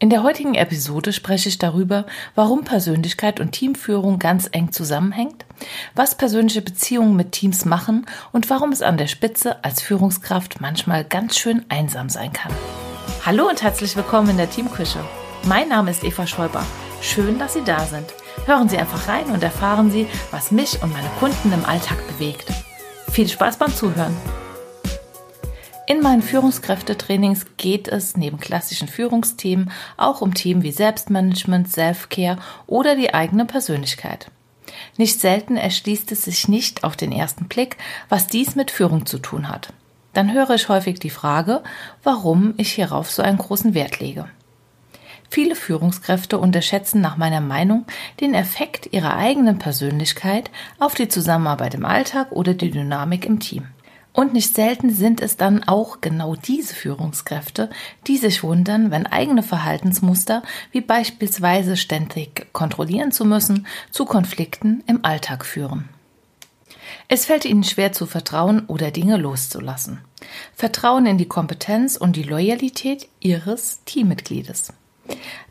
In der heutigen Episode spreche ich darüber, warum Persönlichkeit und Teamführung ganz eng zusammenhängt, was persönliche Beziehungen mit Teams machen und warum es an der Spitze als Führungskraft manchmal ganz schön einsam sein kann. Hallo und herzlich willkommen in der Teamküche. Mein Name ist Eva Schäuber. Schön, dass Sie da sind. Hören Sie einfach rein und erfahren Sie, was mich und meine Kunden im Alltag bewegt. Viel Spaß beim Zuhören. In meinen Führungskräftetrainings geht es neben klassischen Führungsthemen auch um Themen wie Selbstmanagement, Self-Care oder die eigene Persönlichkeit. Nicht selten erschließt es sich nicht auf den ersten Blick, was dies mit Führung zu tun hat. Dann höre ich häufig die Frage, warum ich hierauf so einen großen Wert lege. Viele Führungskräfte unterschätzen nach meiner Meinung den Effekt ihrer eigenen Persönlichkeit auf die Zusammenarbeit im Alltag oder die Dynamik im Team. Und nicht selten sind es dann auch genau diese Führungskräfte, die sich wundern, wenn eigene Verhaltensmuster, wie beispielsweise ständig kontrollieren zu müssen, zu Konflikten im Alltag führen. Es fällt ihnen schwer zu vertrauen oder Dinge loszulassen. Vertrauen in die Kompetenz und die Loyalität ihres Teammitgliedes.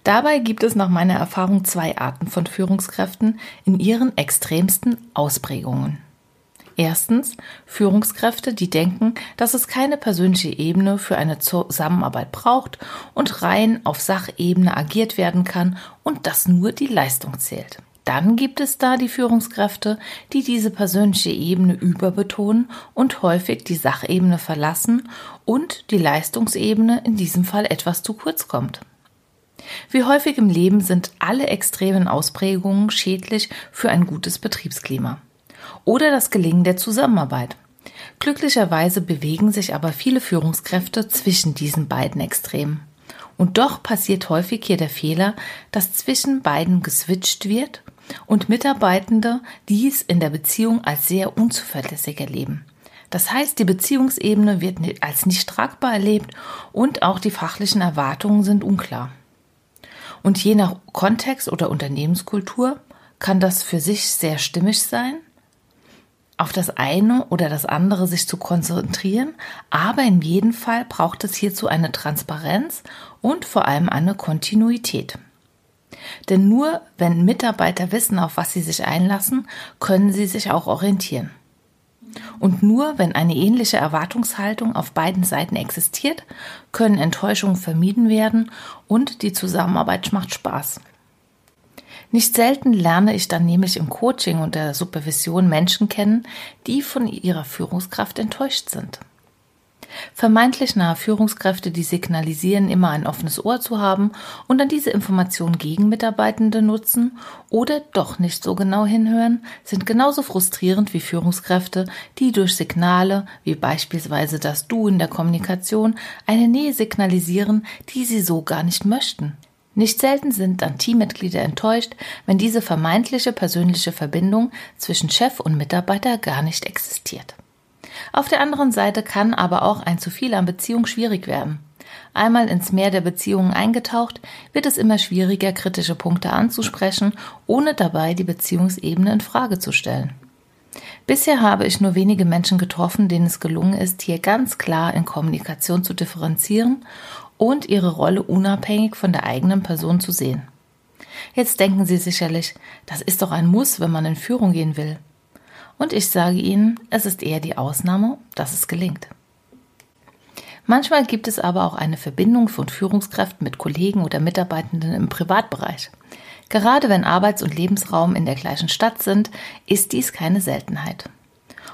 Dabei gibt es nach meiner Erfahrung zwei Arten von Führungskräften in ihren extremsten Ausprägungen. Erstens Führungskräfte, die denken, dass es keine persönliche Ebene für eine Zusammenarbeit braucht und rein auf Sachebene agiert werden kann und dass nur die Leistung zählt. Dann gibt es da die Führungskräfte, die diese persönliche Ebene überbetonen und häufig die Sachebene verlassen und die Leistungsebene in diesem Fall etwas zu kurz kommt. Wie häufig im Leben sind alle extremen Ausprägungen schädlich für ein gutes Betriebsklima oder das Gelingen der Zusammenarbeit. Glücklicherweise bewegen sich aber viele Führungskräfte zwischen diesen beiden Extremen. Und doch passiert häufig hier der Fehler, dass zwischen beiden geswitcht wird und Mitarbeitende dies in der Beziehung als sehr unzuverlässig erleben. Das heißt, die Beziehungsebene wird als nicht tragbar erlebt und auch die fachlichen Erwartungen sind unklar. Und je nach Kontext oder Unternehmenskultur kann das für sich sehr stimmig sein auf das eine oder das andere sich zu konzentrieren, aber in jedem Fall braucht es hierzu eine Transparenz und vor allem eine Kontinuität. Denn nur wenn Mitarbeiter wissen, auf was sie sich einlassen, können sie sich auch orientieren. Und nur wenn eine ähnliche Erwartungshaltung auf beiden Seiten existiert, können Enttäuschungen vermieden werden und die Zusammenarbeit macht Spaß. Nicht selten lerne ich dann nämlich im Coaching und der Supervision Menschen kennen, die von ihrer Führungskraft enttäuscht sind. Vermeintlich nahe Führungskräfte, die signalisieren, immer ein offenes Ohr zu haben und dann diese Informationen gegen Mitarbeitende nutzen oder doch nicht so genau hinhören, sind genauso frustrierend wie Führungskräfte, die durch Signale, wie beispielsweise das Du in der Kommunikation, eine Nähe signalisieren, die sie so gar nicht möchten. Nicht selten sind dann Teammitglieder enttäuscht, wenn diese vermeintliche persönliche Verbindung zwischen Chef und Mitarbeiter gar nicht existiert. Auf der anderen Seite kann aber auch ein zu viel an Beziehung schwierig werden. Einmal ins Meer der Beziehungen eingetaucht, wird es immer schwieriger, kritische Punkte anzusprechen, ohne dabei die Beziehungsebene in Frage zu stellen. Bisher habe ich nur wenige Menschen getroffen, denen es gelungen ist, hier ganz klar in Kommunikation zu differenzieren und ihre Rolle unabhängig von der eigenen Person zu sehen. Jetzt denken Sie sicherlich, das ist doch ein Muss, wenn man in Führung gehen will. Und ich sage Ihnen, es ist eher die Ausnahme, dass es gelingt. Manchmal gibt es aber auch eine Verbindung von Führungskräften mit Kollegen oder Mitarbeitenden im Privatbereich. Gerade wenn Arbeits- und Lebensraum in der gleichen Stadt sind, ist dies keine Seltenheit.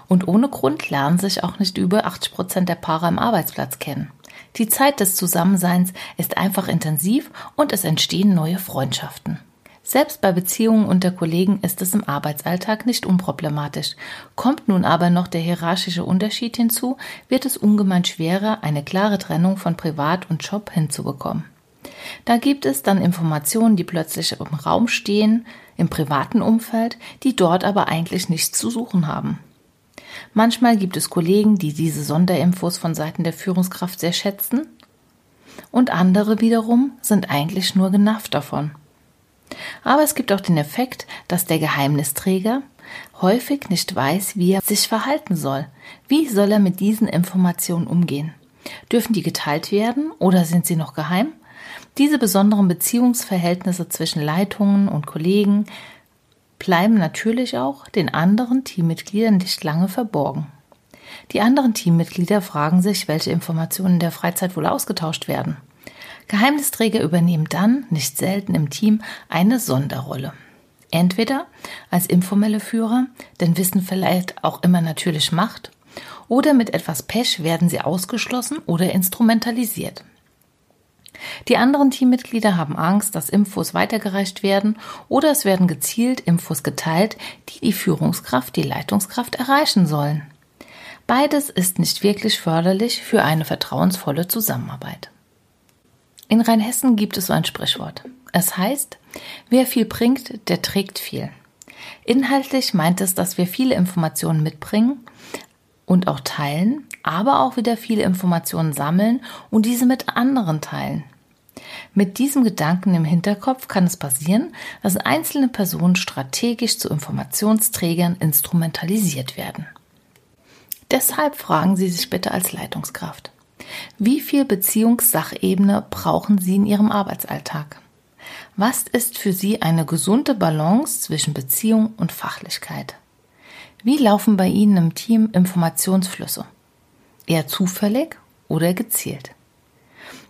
Und ohne Grund lernen sich auch nicht über 80 Prozent der Paare am Arbeitsplatz kennen. Die Zeit des Zusammenseins ist einfach intensiv und es entstehen neue Freundschaften. Selbst bei Beziehungen unter Kollegen ist es im Arbeitsalltag nicht unproblematisch. Kommt nun aber noch der hierarchische Unterschied hinzu, wird es ungemein schwerer, eine klare Trennung von Privat und Job hinzubekommen. Da gibt es dann Informationen, die plötzlich im Raum stehen, im privaten Umfeld, die dort aber eigentlich nichts zu suchen haben. Manchmal gibt es Kollegen, die diese Sonderinfos von Seiten der Führungskraft sehr schätzen und andere wiederum sind eigentlich nur genervt davon. Aber es gibt auch den Effekt, dass der Geheimnisträger häufig nicht weiß, wie er sich verhalten soll. Wie soll er mit diesen Informationen umgehen? Dürfen die geteilt werden oder sind sie noch geheim? Diese besonderen Beziehungsverhältnisse zwischen Leitungen und Kollegen bleiben natürlich auch den anderen Teammitgliedern nicht lange verborgen. Die anderen Teammitglieder fragen sich, welche Informationen in der Freizeit wohl ausgetauscht werden. Geheimnisträger übernehmen dann, nicht selten im Team, eine Sonderrolle. Entweder als informelle Führer, denn Wissen vielleicht auch immer natürlich Macht, oder mit etwas Pech werden sie ausgeschlossen oder instrumentalisiert. Die anderen Teammitglieder haben Angst, dass Infos weitergereicht werden oder es werden gezielt Infos geteilt, die die Führungskraft, die Leitungskraft erreichen sollen. Beides ist nicht wirklich förderlich für eine vertrauensvolle Zusammenarbeit. In Rheinhessen gibt es so ein Sprichwort. Es heißt, wer viel bringt, der trägt viel. Inhaltlich meint es, dass wir viele Informationen mitbringen und auch teilen, aber auch wieder viele Informationen sammeln und diese mit anderen teilen. Mit diesem Gedanken im Hinterkopf kann es passieren, dass einzelne Personen strategisch zu Informationsträgern instrumentalisiert werden. Deshalb fragen Sie sich bitte als Leitungskraft, wie viel Beziehungssachebene brauchen Sie in Ihrem Arbeitsalltag? Was ist für Sie eine gesunde Balance zwischen Beziehung und Fachlichkeit? Wie laufen bei Ihnen im Team Informationsflüsse? Eher zufällig oder gezielt?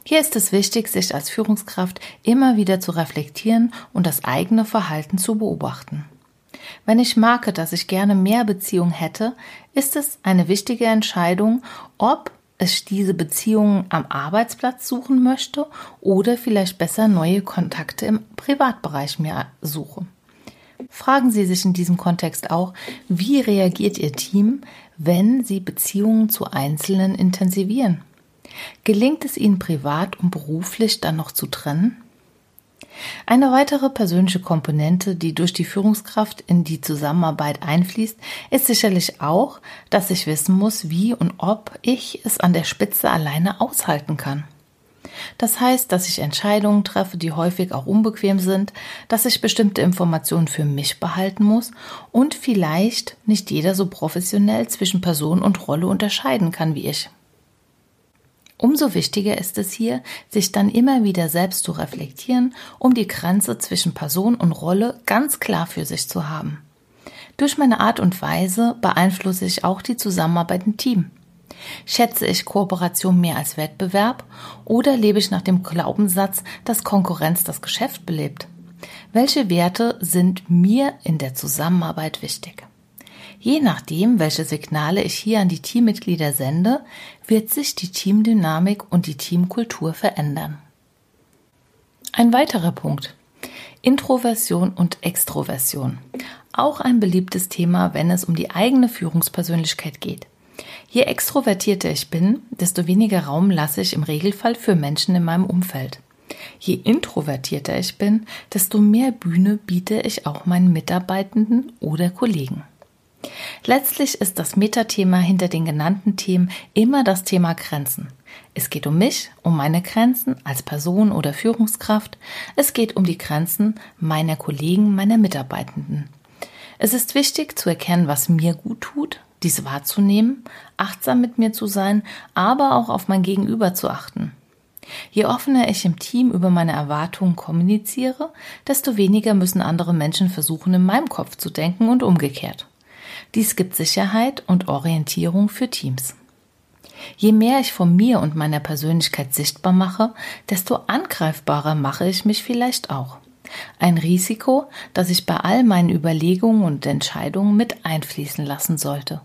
Hier ist es wichtig, sich als Führungskraft immer wieder zu reflektieren und das eigene Verhalten zu beobachten. Wenn ich merke, dass ich gerne mehr Beziehung hätte, ist es eine wichtige Entscheidung, ob ich diese Beziehungen am Arbeitsplatz suchen möchte oder vielleicht besser neue Kontakte im Privatbereich mir suche. Fragen Sie sich in diesem Kontext auch, wie reagiert Ihr Team, wenn Sie Beziehungen zu Einzelnen intensivieren? Gelingt es Ihnen privat und beruflich dann noch zu trennen? Eine weitere persönliche Komponente, die durch die Führungskraft in die Zusammenarbeit einfließt, ist sicherlich auch, dass ich wissen muss, wie und ob ich es an der Spitze alleine aushalten kann. Das heißt, dass ich Entscheidungen treffe, die häufig auch unbequem sind, dass ich bestimmte Informationen für mich behalten muss und vielleicht nicht jeder so professionell zwischen Person und Rolle unterscheiden kann wie ich. Umso wichtiger ist es hier, sich dann immer wieder selbst zu reflektieren, um die Grenze zwischen Person und Rolle ganz klar für sich zu haben. Durch meine Art und Weise beeinflusse ich auch die Zusammenarbeit im Team. Schätze ich Kooperation mehr als Wettbewerb oder lebe ich nach dem Glaubenssatz, dass Konkurrenz das Geschäft belebt? Welche Werte sind mir in der Zusammenarbeit wichtig? Je nachdem, welche Signale ich hier an die Teammitglieder sende, wird sich die Teamdynamik und die Teamkultur verändern. Ein weiterer Punkt. Introversion und Extroversion. Auch ein beliebtes Thema, wenn es um die eigene Führungspersönlichkeit geht. Je extrovertierter ich bin, desto weniger Raum lasse ich im Regelfall für Menschen in meinem Umfeld. Je introvertierter ich bin, desto mehr Bühne biete ich auch meinen Mitarbeitenden oder Kollegen. Letztlich ist das Metathema hinter den genannten Themen immer das Thema Grenzen. Es geht um mich, um meine Grenzen als Person oder Führungskraft. Es geht um die Grenzen meiner Kollegen, meiner Mitarbeitenden. Es ist wichtig zu erkennen, was mir gut tut, dies wahrzunehmen, achtsam mit mir zu sein, aber auch auf mein Gegenüber zu achten. Je offener ich im Team über meine Erwartungen kommuniziere, desto weniger müssen andere Menschen versuchen, in meinem Kopf zu denken und umgekehrt. Dies gibt Sicherheit und Orientierung für Teams. Je mehr ich von mir und meiner Persönlichkeit sichtbar mache, desto angreifbarer mache ich mich vielleicht auch. Ein Risiko, das ich bei all meinen Überlegungen und Entscheidungen mit einfließen lassen sollte.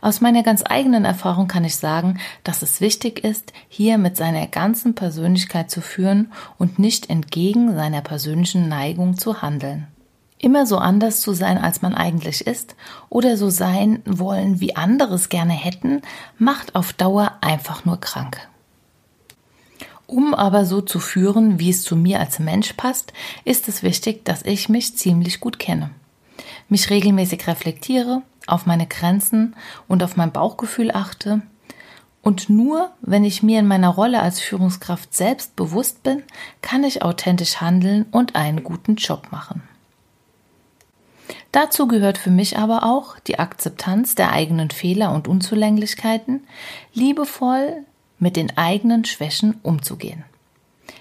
Aus meiner ganz eigenen Erfahrung kann ich sagen, dass es wichtig ist, hier mit seiner ganzen Persönlichkeit zu führen und nicht entgegen seiner persönlichen Neigung zu handeln. Immer so anders zu sein, als man eigentlich ist, oder so sein wollen, wie andere es gerne hätten, macht auf Dauer einfach nur krank. Um aber so zu führen, wie es zu mir als Mensch passt, ist es wichtig, dass ich mich ziemlich gut kenne. Mich regelmäßig reflektiere, auf meine Grenzen und auf mein Bauchgefühl achte. Und nur wenn ich mir in meiner Rolle als Führungskraft selbst bewusst bin, kann ich authentisch handeln und einen guten Job machen. Dazu gehört für mich aber auch die Akzeptanz der eigenen Fehler und Unzulänglichkeiten, liebevoll mit den eigenen Schwächen umzugehen.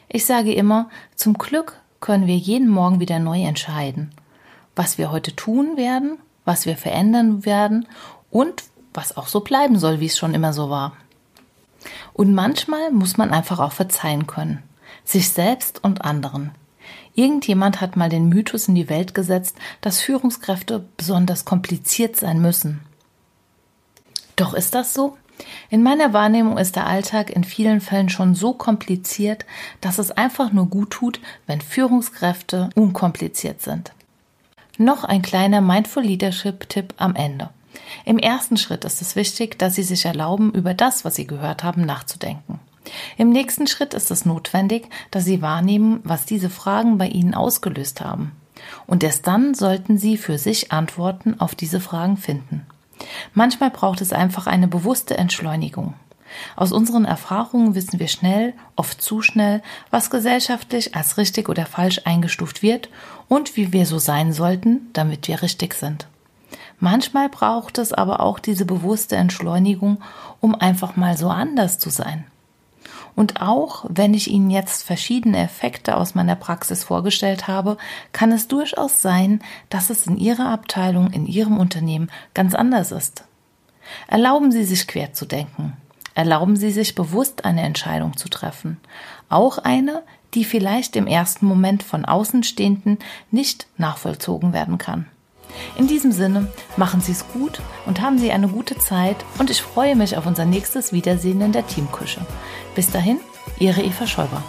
Ich sage immer, zum Glück können wir jeden Morgen wieder neu entscheiden, was wir heute tun werden, was wir verändern werden und was auch so bleiben soll, wie es schon immer so war. Und manchmal muss man einfach auch verzeihen können, sich selbst und anderen. Irgendjemand hat mal den Mythos in die Welt gesetzt, dass Führungskräfte besonders kompliziert sein müssen. Doch ist das so? In meiner Wahrnehmung ist der Alltag in vielen Fällen schon so kompliziert, dass es einfach nur gut tut, wenn Führungskräfte unkompliziert sind. Noch ein kleiner Mindful Leadership-Tipp am Ende. Im ersten Schritt ist es wichtig, dass Sie sich erlauben, über das, was Sie gehört haben, nachzudenken. Im nächsten Schritt ist es notwendig, dass Sie wahrnehmen, was diese Fragen bei Ihnen ausgelöst haben. Und erst dann sollten Sie für sich Antworten auf diese Fragen finden. Manchmal braucht es einfach eine bewusste Entschleunigung. Aus unseren Erfahrungen wissen wir schnell, oft zu schnell, was gesellschaftlich als richtig oder falsch eingestuft wird und wie wir so sein sollten, damit wir richtig sind. Manchmal braucht es aber auch diese bewusste Entschleunigung, um einfach mal so anders zu sein. Und auch wenn ich Ihnen jetzt verschiedene Effekte aus meiner Praxis vorgestellt habe, kann es durchaus sein, dass es in Ihrer Abteilung, in Ihrem Unternehmen ganz anders ist. Erlauben Sie sich quer zu denken. Erlauben Sie sich bewusst eine Entscheidung zu treffen. Auch eine, die vielleicht im ersten Moment von Außenstehenden nicht nachvollzogen werden kann. In diesem Sinne, machen Sie es gut und haben Sie eine gute Zeit und ich freue mich auf unser nächstes Wiedersehen in der Teamküche. Bis dahin, Ihre Eva Schäuber.